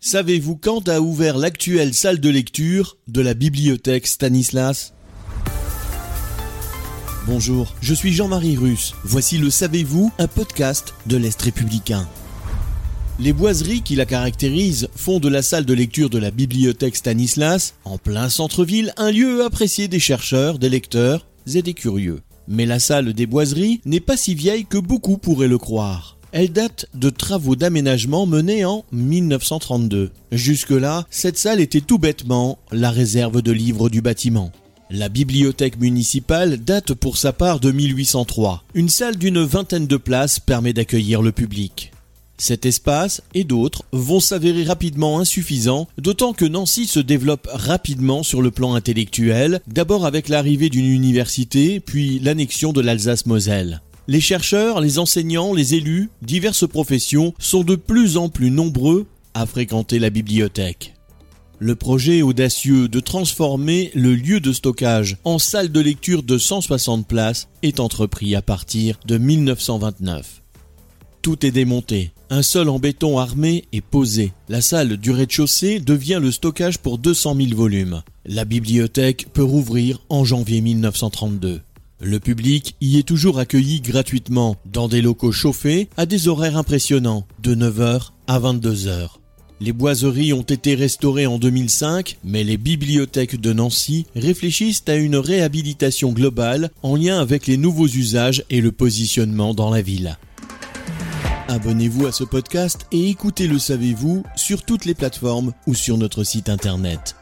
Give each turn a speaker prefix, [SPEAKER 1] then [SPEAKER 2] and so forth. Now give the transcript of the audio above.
[SPEAKER 1] Savez-vous quand a ouvert l'actuelle salle de lecture de la bibliothèque Stanislas? Bonjour, je suis Jean-Marie Russe. Voici le Savez-vous, un podcast de l'Est républicain. Les boiseries qui la caractérisent font de la salle de lecture de la bibliothèque Stanislas, en plein centre-ville, un lieu apprécié des chercheurs, des lecteurs et des curieux. Mais la salle des boiseries n'est pas si vieille que beaucoup pourraient le croire. Elle date de travaux d'aménagement menés en 1932. Jusque-là, cette salle était tout bêtement la réserve de livres du bâtiment. La bibliothèque municipale date pour sa part de 1803. Une salle d'une vingtaine de places permet d'accueillir le public. Cet espace et d'autres vont s'avérer rapidement insuffisants, d'autant que Nancy se développe rapidement sur le plan intellectuel, d'abord avec l'arrivée d'une université, puis l'annexion de l'Alsace-Moselle. Les chercheurs, les enseignants, les élus, diverses professions sont de plus en plus nombreux à fréquenter la bibliothèque. Le projet audacieux de transformer le lieu de stockage en salle de lecture de 160 places est entrepris à partir de 1929. Tout est démonté. Un sol en béton armé est posé. La salle du rez-de-chaussée devient le stockage pour 200 000 volumes. La bibliothèque peut rouvrir en janvier 1932. Le public y est toujours accueilli gratuitement dans des locaux chauffés à des horaires impressionnants, de 9h à 22h. Les boiseries ont été restaurées en 2005, mais les bibliothèques de Nancy réfléchissent à une réhabilitation globale en lien avec les nouveaux usages et le positionnement dans la ville. Abonnez-vous à ce podcast et écoutez Le Savez-vous sur toutes les plateformes ou sur notre site internet.